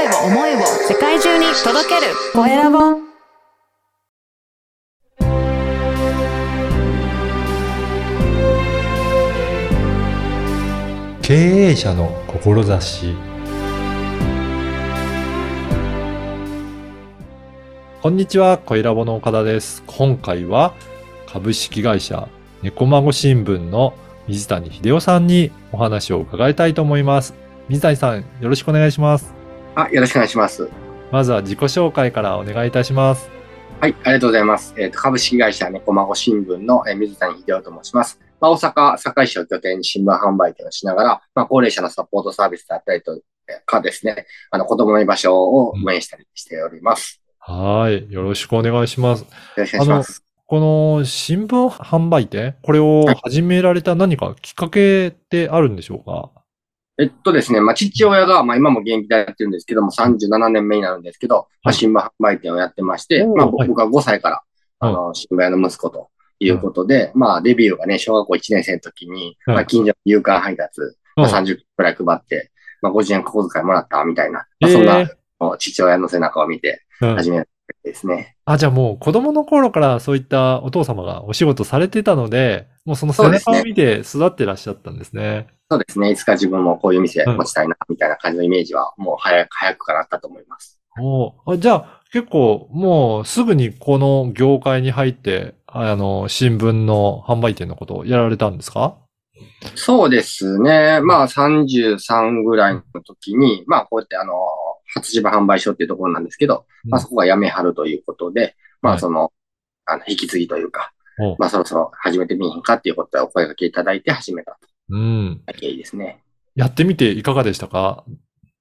声を思いを世界中に届けるコエラボ経営者の志こんにちは、小ラボの岡田です。今回は株式会社猫孫新聞の水谷秀夫さんにお話を伺いたいと思います。水谷さん、よろしくお願いします。あ、よろしくお願いします。まずは自己紹介からお願いいたします。はい、ありがとうございます。えっ、と、株式会社猫孫新聞の、えー水谷秀夫と申します。まあ、大阪、堺市を拠点に新聞販売店をしながら、まあ、高齢者のサポートサービスだったりとかですね、あの、子供の居場所を運営したりしております。はい。よろしくお願いします。よろしくお願いします。この新聞販売店、これを始められた何かきっかけってあるんでしょうか？えっとですね、まあ、父親が、まあ、今も現役でやってるんですけども、37年目になるんですけど、まあ、新聞販売店をやってまして、まあ、僕は5歳から、あの、新聞屋の息子ということで、まあ、デビューがね、小学校1年生の時に、はい。まあ、近所の夕刊配達、まあ、うん30くらい配って、まあ、50円小遣いもらったみたいな、まあ、そんえなー、父親の背中を見てうん。始めたですね。あ、じゃあもう子供の頃からそういったお父様がお仕事されてたので、もうその背中を見て育ってらっしゃったんですね。そうですね。いつか自分もこういう店持ちたいな、みたいな感じのイメージは、もう早く、早くからあったと思います。おあじゃあ結構もうすぐにこの業界に入って、あの、新聞の販売店のことをやられたんですか？そうですね。まあ、33ぐらいの時に、まあ、こうやってあの、初自販売所っていうところなんですけど、まあ、そこが辞めはるということで、まあ、はい。その、あの、引き継ぎというかお、まあ、そろそろ始めてみへんかっていうことでお声掛けいただいて始めたうん。という経緯ですね。やってみていかがでしたか？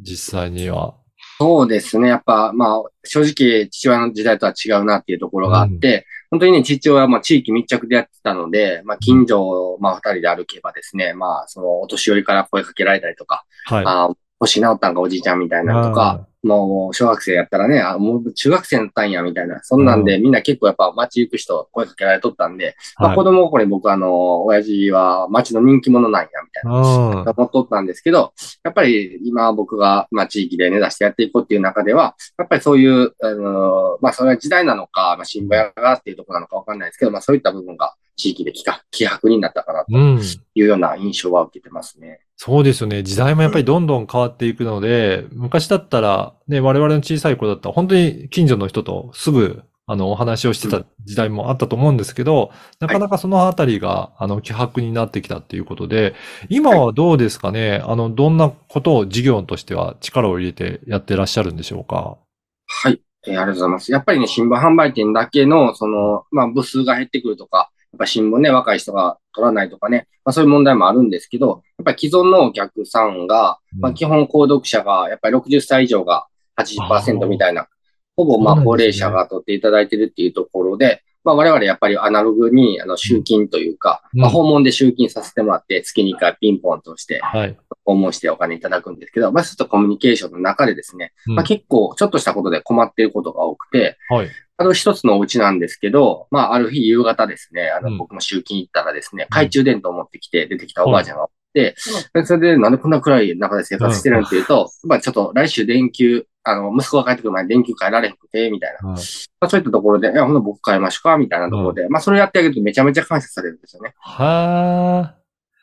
実際には。そうですね。やっぱ、まあ、正直、父親の時代とは違うなっていうところがあって、本当にね、父親はまあ地域密着でやってたので、まあ、近所をまあ二人で歩けばですね、まあ、そのお年寄りから声かけられたりとか、はい。ああ、腰治ったんかおじいちゃんみたいなのとか、もう小学生やったらね、あ、もう中学生だったんやみたいな、そんなんで、みんな結構やっぱ街行く人声かけられとったんで、まあはい子供心に僕あの、親父は街の人気者なんやみたいな。うん。思っとったんですけど、やっぱり今僕が、まあ地域で根ざしてやっていこうっていう中では、やっぱりそういう、あのまあそれは時代なのか、まあ新聞屋がっていうところなのかわかんないですけど、まあそういった部分が地域で気が希薄になったかなとうん。いうような印象は受けてますね。そうですよね。時代もやっぱりどんどん変わっていくので、昔だったら、ね、我々の小さい子だったら、本当に近所の人とすぐ、あの、お話をしてた時代もあったと思うんですけど、なかなかそのあたりが、あの、希薄になってきたっていうことで、今はどうですかね？あの、どんなことを事業としては力を入れてやってらっしゃるんでしょうか？はい。えーありがとうございます。やっぱりね、新聞販売店だけの、その、まあ、部数が減ってくるとか、やっぱ新聞ね、若い人が取らないとかね、まあ、そういう問題もあるんですけど、やっぱり既存のお客さんが、まあ、うん基本購読者が、やっぱり60歳以上が80%みたいな、ほぼまあ、高齢者が取っていただいてるっていうところで、まあ、我々やっぱりアナログに、あの、集金というか、うんまあ、訪問で集金させてもらって、月に1回ピンポンとして、はい。訪問してお金いただくんですけど、まあ、そういったコミュニケーションの中でですね、うんまあ、結構ちょっとしたことで困っていることが多くて、はい。あの一つのお家なんですけど、まあ、ある日夕方ですね、あうんの、僕も集金行ったらですね、懐中電灯を持ってきて出てきたおばあちゃんがおって、でそれでなんでこんな暗い中で生活してるんっていうと、まあ、ちょっと来週連休、あの、息子が帰ってくる前に連休帰られへんくて、みたいな。はい。まあ、そういったところで、いや、ほんと僕帰りましょうか、みたいなところで、まあ、それをやってあげるとめちゃめちゃ感謝されるんですよね。は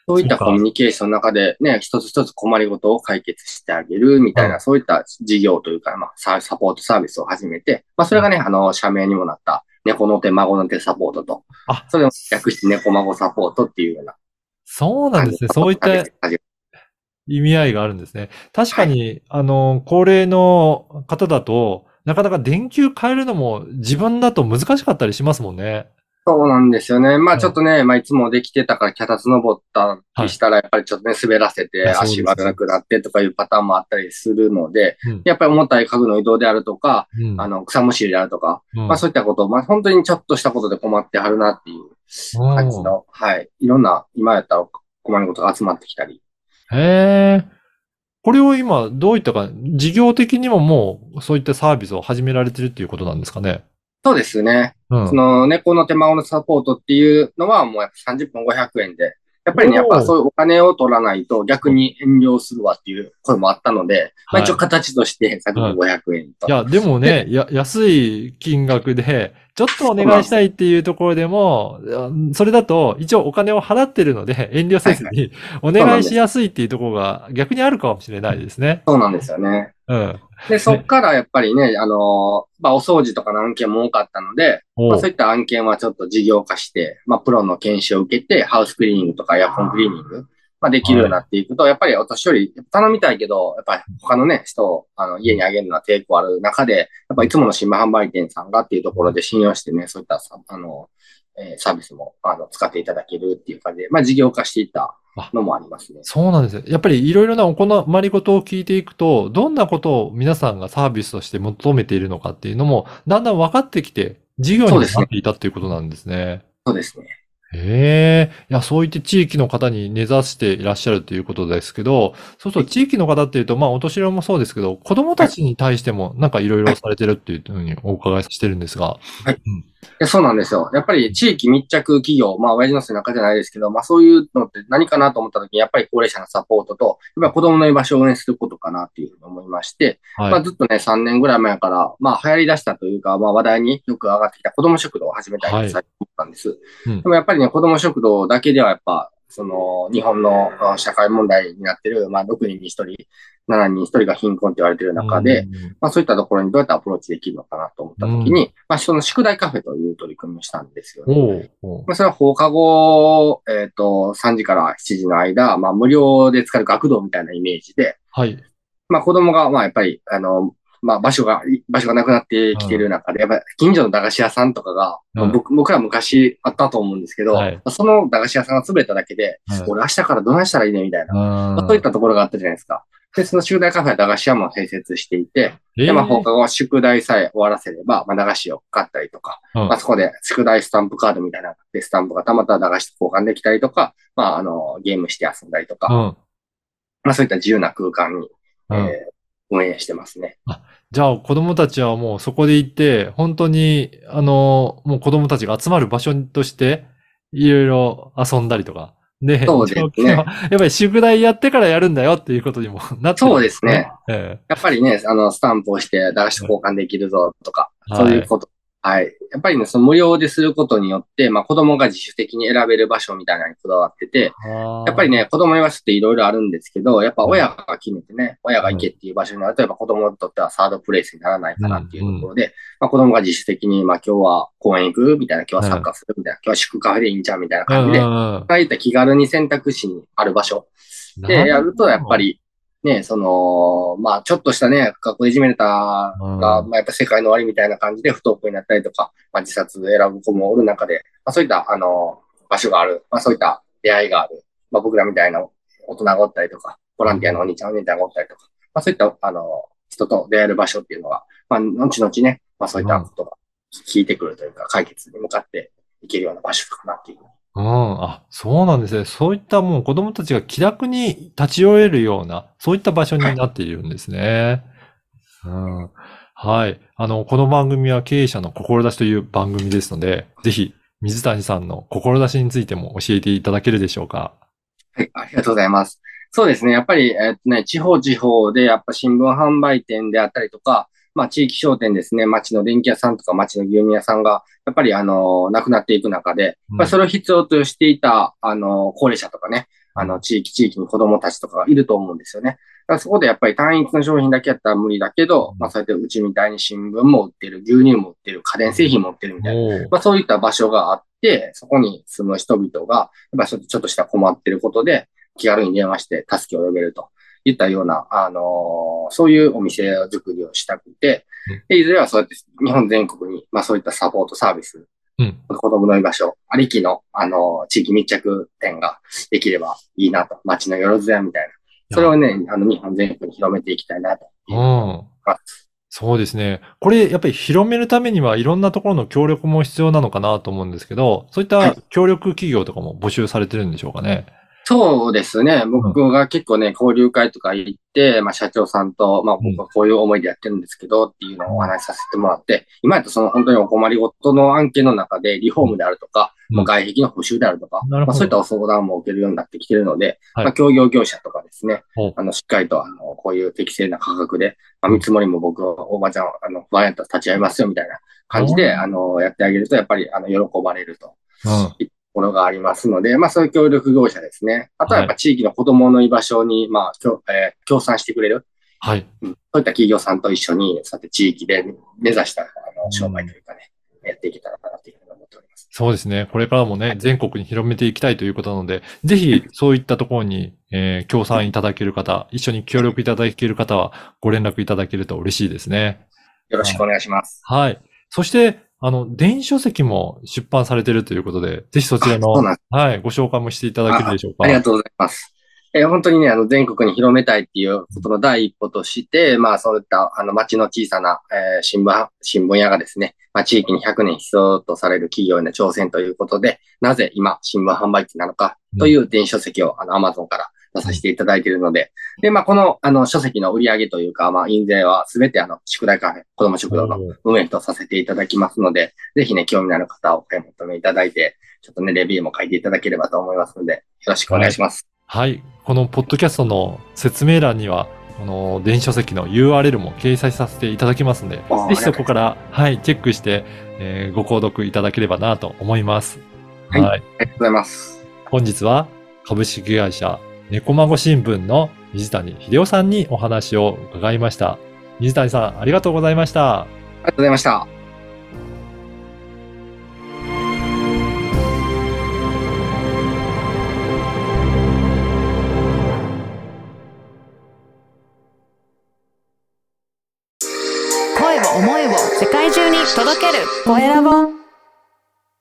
そういったコミュニケーションの中でね、一つ一つ困りごとを解決してあげるみたいな、うん。そういった事業というか、まあ、ササポートサービスを始めて、まあ、それがね、あの、社名にもなった、猫の手、孫の手サポートと、あ。それを略して猫孫サポートっていうような。そうなんですね。そういった意味合いがあるんですね。確かに、あの、高齢の方だと、なかなか電球変えるのも自分だと難しかったりしますもんね。そうなんですよね。まうんあちょっとね、まあいつもできてたから脚立登ったりしたら、やっぱりちょっとね、滑らせて足悪くなってとかいうパターンもあったりするので、うんやっぱり重たい家具の移動であるとか、うんあの、草むしりであるとか、うんまあそういったことを、まあ本当にちょっとしたことで困ってはるなっていう感じの、はい。いろんな、今やったら困りごとが集まってきたり。へえ。これを今、どういったか、事業的にももう、そういったサービスを始められてるっていうことなんですかね？そうですね。うんその猫の手間のサポートっていうのはもうやっぱ30分500円でやっぱりね、やっぱそういうお金を取らないと逆に遠慮するわっていう声もあったので、まあはい一応形として先ほど500円と。いや、でもね、や、安い金額で、ちょっとお願いしたいっていうところでも、あそれだと一応お金を払ってるので遠慮せずにお願いしやすいっていうところが逆にあるかもしれないですね。そうなんですよね。うん。で、そっからやっぱりね、あの、まあお掃除とかの案件も多かったので、まあそういった案件はちょっと事業化して、まあプロの研修を受けて、ハウスクリーニングとかエアコンクリーニング、まあできるようになっていくと、やっぱりお年寄り頼みたいけど、やっぱり他のね、人をあの家にあげるのは抵抗ある中で、やっぱいつもの新聞販売店さんがっていうところで信用してね、そういったさあの、えーサービスもあの使っていただけるっていう感じで、まあ事業化していったのもありますね。そうなんですよ。やっぱりいろいろなお困りごとを聞いていくと、どんなことを皆さんがサービスとして求めているのかっていうのも、だんだん分かってきて、事業にもなっていたっていうことなんですね。そうですね。へえ。いや、そういって地域の方に根ざしていらっしゃるということですけど、そうすると地域の方っていうと、まあ、お年寄りもそうですけど、子供たちに対してもなんかいろいろされてるっていうふうにお伺いしてるんですが。でそうなんですよ。やっぱり地域密着企業、まあ、親父の背中じゃないですけど、まあ、そういうのって何かなと思った時に、やっぱり高齢者のサポートと、やっぱり子供の居場所を応援することかなっていうふうに思いまして、はい。まあ、ずっとね、3年ぐらい前から、まあ、流行り出したというか、まあ、話題によく上がってきた子供食堂を始めたいはいと思ったんです。うんでもやっぱりね、子供食堂だけではやっぱ、その、日本のあ社会問題になってる、まあ、6人に1人、7人に1人が貧困って言われてる中で、うん、まあそういったところにどうやってアプローチできるのかなと思ったときに、まあその宿題カフェという取り組みをしたんですよね。まあそれは放課後、えっ、と、3時から7時の間、まあ無料で使える学童みたいなイメージで、はい。まあ子供がまあやっぱり、あの、まあ場所が、場所がなくなってきてる中で、やっぱり近所の駄菓子屋さんとかが、うん。まあ僕僕ら昔あったと思うんですけど、はい。その駄菓子屋さんが潰れただけで、はい。俺明日からどないしたらいいねみたいな、まああそういったところがあったじゃないですか。で、その宿題カフェは駄菓子屋も併設していて、えで、まあ、放課後は宿題さえ終わらせれば、まあ、駄菓子を買ったりとか、うん。まあ、そこで宿題スタンプカードみたいなのがあって、スタンプがたまったら駄菓子と交換できたりとか、まあ、あの、ゲームして遊んだりとか、うん。まあ、そういった自由な空間に、うん。えー運営してますね。じゃあ子供たちはもうそこで行って、本当に、あの、もう子供たちが集まる場所として、いろいろ遊んだりとか。で、そうですねやっぱり宿題やってからやるんだよっていうことにも なってるそうですね。えやっぱりね、あの、スタンプをして駄菓子と交換できるぞとか、はいそういうこと。はい。やっぱりね、その無料ですることによって、まあ、子供が自主的に選べる場所みたいなのにこだわってて、えやっぱり、ね、子供の居場所っていろいろあるんですけど、やっぱ親が決めてね、親が行けっていう場所になると、やっぱ子供にとってはサードプレイスにならないかなっていうところで、まあ子供が自主的に、まあ今日は公園行くみたいな、今日はサッカーするみたいな、今日は宿カフェでいいんちゃうみたいなうんうん感じで、うん。ああいった気軽に選択肢にある場所でやると、やっぱ、り、ね、その、まあ、ちょっとしたね、学校でいじめられたが、うんまあ、やっぱ世界の終わりみたいな感じで不登校になったりとか、まあ、自殺で選ぶ子もおる中で、まあ、そういった、あの、場所がある、まあ、そういった出会いがある、まあ、僕らみたいな大人がおったりとか、ボランティアのお兄ちゃんお姉ちゃんがおったりとか、まあ、そういった、あの、人と出会える場所っていうのが、まあ、後々ね、まあ、そういったことが聞いてくるというか、解決に向かっていけるような場所かなっていう。ううん。あ、そうなんですね。そういったもう子供たちが気楽に立ち寄れるような、そういった場所になっているんですね。うん。はい。あの、この番組は経営者の志という番組ですので、ぜひ、水谷さんの志についても教えていただけるでしょうか。はい、ありがとうございます。そうですね。やっぱり、えっとね、地方地方で、やっぱ新聞販売店であったりとか、まあ地域商店ですね、町の電気屋さんとか町の牛乳屋さんが、やっぱりあの、なくなっていく中で、うん。まあそれを必要としていた、あの、高齢者とかね、あの、地域、地域に子供たちとかがいると思うんですよね。だからそこでやっぱり単一の商品だけやったら無理だけど、まあそうやってうちみたいに新聞も売ってる、牛乳も売ってる、家電製品も売ってるみたいな。まあそういった場所があって、そこに住む人々が、やっぱりちょっとちょっとした困ってることで、気軽に電話して助けを呼べるといったような、あのーそういうお店作りをしたくてうん、で、いずれはそうやって日本全国に、まあそういったサポートサービス、うん。子供の居場所、ありきの、あのー地域密着店ができればいいなと。街のよろずやみたいな。それをね、あの、日本全国に広めていきたいなといううん。そうですね。これ、やっぱり広めるためにはいろんなところの協力も必要なのかなと思うんですけど、そういった協力企業とかも募集されてるんでしょうかね？そうですね。僕が結構ね、交流会とか行って、まあ社長さんと、まあ僕はこういう思いでやってるんですけどっていうのをお話しさせてもらって、今やとその本当にお困りごとの案件の中でリフォームであるとか、もう外壁の補修であるとか、まあ、そういったお相談も受けるようになってきているので、はいまあ、協業業者とかですねあの、しっかりと、あの、こういう適正な価格で、まあ、見積もりも僕、おばちゃん、あの、不安やったら立ち会いますよ、みたいな感じで、あの、やってあげると、やっぱり、あの、喜ばれると。うん。ところがありますので、まあそういう協力業者ですね。あとはやっぱ地域の子供の居場所に、まあ、きょえー協賛してくれる、はい。うんそういった企業さんと一緒に、そうやって地域で目指したあの商売というかね、やっていけたらなというふうに思っております。そうですね。これからもね、全国に広めていきたいということなので、ぜひそういったところに、えー協賛いただける方、一緒に協力いただける方はご連絡いただけると嬉しいですね。よろしくお願いします。はい。そして、あの、電子書籍も出版されてるということで、ぜひそちらの、はい、ご紹介もしていただけるでしょうか。ありがとうございます。えー本当にね、あの、全国に広めたいっていうことの第一歩として、まあ、そういった、あの、町の小さな、えー新聞、新聞屋がですね、まあ、地域に100年必要とされる企業への挑戦ということで、なぜ今、新聞販売機なのかという電子書籍を、あの、アマゾンから出させていただいているので、で、まあ、この、あの、書籍の売り上げというか、まあ、印税はすべて、あの、宿題カフェ、子供食堂の運営とさせていただきますので、ぜひね、興味のある方をお買い求めいただいて、ちょっとね、レビューも書いていただければと思いますので、よろしくお願いします。はい。このポッドキャストの説明欄には、この電子書籍の URL も掲載させていただきますのでぜひそこから、はい、チェックして、えーご購読いただければなと思います。はいありがとうございます。本日は株式会社猫孫新聞の水谷秀夫さんにお話を伺いました。水谷さん、ありがとうございました。ありがとうございました。声を思いを世界中に届けるコエラボ